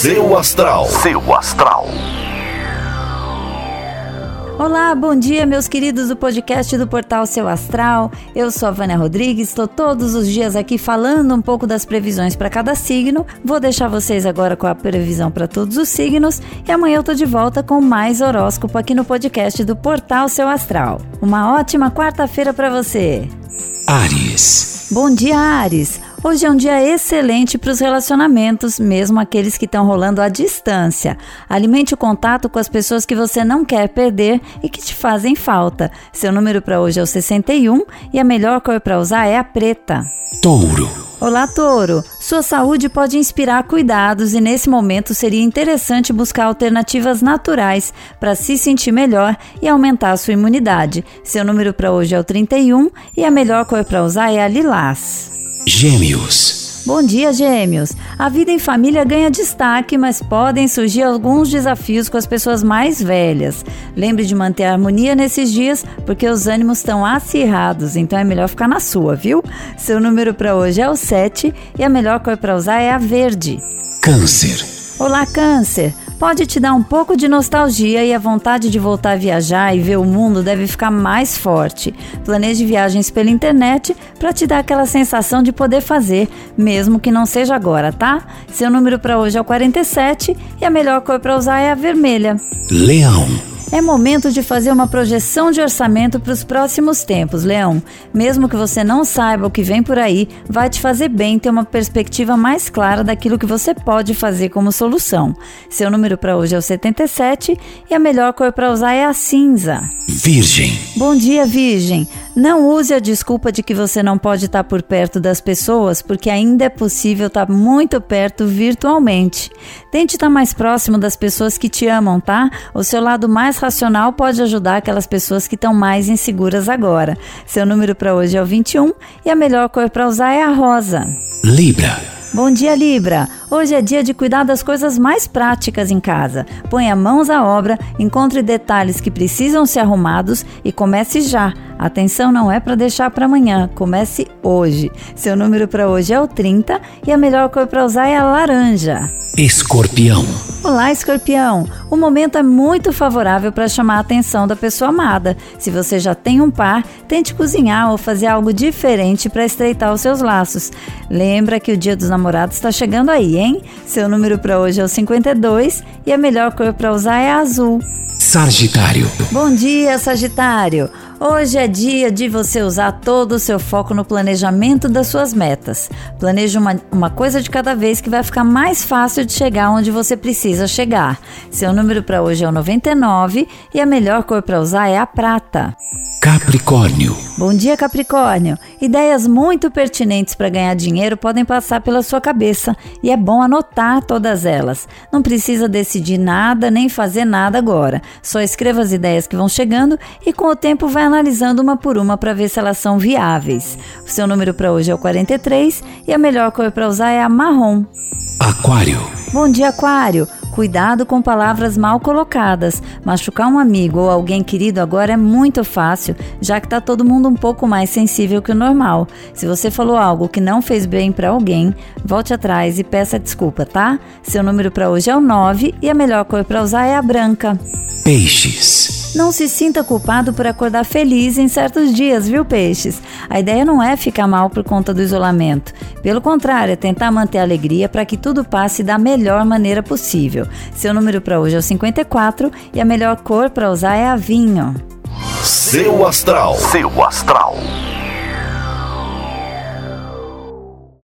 Seu Astral. Seu Astral. Olá, bom dia, meus queridos do podcast do Portal Seu Astral. Eu sou a Vânia Rodrigues, estou todos os dias aqui falando um pouco das previsões para cada signo. Vou deixar vocês agora com a previsão para todos os signos e amanhã eu tô de volta com mais horóscopo aqui no podcast do Portal Seu Astral. Uma ótima quarta-feira para você. Ares. Bom dia, Ares. Hoje é um dia excelente para os relacionamentos, mesmo aqueles que estão rolando à distância. Alimente o contato com as pessoas que você não quer perder e que te fazem falta. Seu número para hoje é o 61 e a melhor cor para usar é a preta. Touro. Olá, Touro! Sua saúde pode inspirar cuidados e nesse momento seria interessante buscar alternativas naturais para se sentir melhor e aumentar a sua imunidade. Seu número para hoje é o 31 e a melhor cor para usar é a lilás. Gêmeos. Bom dia, Gêmeos! A vida em família ganha destaque, mas podem surgir alguns desafios com as pessoas mais velhas. Lembre de manter a harmonia nesses dias, porque os ânimos estão acirrados, então é melhor ficar na sua, viu? Seu número para hoje é o 7 e a melhor cor para usar é a verde. Câncer. Olá, Câncer! Pode te dar um pouco de nostalgia e a vontade de voltar a viajar e ver o mundo deve ficar mais forte. Planeje viagens pela internet para te dar aquela sensação de poder fazer, mesmo que não seja agora, tá? Seu número para hoje é o 47 e a melhor cor para usar é a vermelha. Leão. É momento de fazer uma projeção de orçamento para os próximos tempos, Leão. Mesmo que você não saiba o que vem por aí, vai te fazer bem ter uma perspectiva mais clara daquilo que você pode fazer como solução. Seu número para hoje é o 77 e a melhor cor para usar é a cinza. Virgem. Bom dia, Virgem. Não use a desculpa de que você não pode estar por perto das pessoas, porque ainda é possível estar muito perto virtualmente. Tente estar mais próximo das pessoas que te amam, tá? O seu lado mais racional pode ajudar aquelas pessoas que estão mais inseguras agora. Seu número para hoje é o 21 e a melhor cor para usar é a rosa. Libra. Bom dia, Libra! Hoje é dia de cuidar das coisas mais práticas em casa. Ponha mãos à obra, encontre detalhes que precisam ser arrumados e comece já. Atenção não é para deixar para amanhã, comece hoje. Seu número para hoje é o 30 e a melhor cor para usar é a laranja. Escorpião. Olá, escorpião! O momento é muito favorável para chamar a atenção da pessoa amada. Se você já tem um par, tente cozinhar ou fazer algo diferente para estreitar os seus laços. Lembra que o Dia dos Namorados está chegando aí, hein? Seu número para hoje é o 52 e a melhor cor para usar é a azul. Sagitário. Bom dia, Sagitário! Hoje é dia de você usar todo o seu foco no planejamento das suas metas. Planeje uma, uma coisa de cada vez que vai ficar mais fácil de chegar onde você precisa chegar. Seu número para hoje é o 99 e a melhor cor para usar é a prata. Capricórnio. Bom dia, Capricórnio. Ideias muito pertinentes para ganhar dinheiro podem passar pela sua cabeça e é bom anotar todas elas. Não precisa decidir nada nem fazer nada agora. Só escreva as ideias que vão chegando e com o tempo vai analisando uma por uma para ver se elas são viáveis. O seu número para hoje é o 43 e a melhor cor para usar é a marrom. Aquário. Bom dia, Aquário. Cuidado com palavras mal colocadas. Machucar um amigo ou alguém querido agora é muito fácil, já que está todo mundo um pouco mais sensível que o normal. Se você falou algo que não fez bem para alguém, volte atrás e peça desculpa, tá? Seu número para hoje é o 9 e a melhor cor para usar é a branca. Peixes. Não se sinta culpado por acordar feliz em certos dias, viu, peixes? A ideia não é ficar mal por conta do isolamento. Pelo contrário, é tentar manter a alegria para que tudo passe da melhor maneira possível. Seu número para hoje é o 54 e a melhor cor para usar é a vinho. Seu Astral. Seu Astral.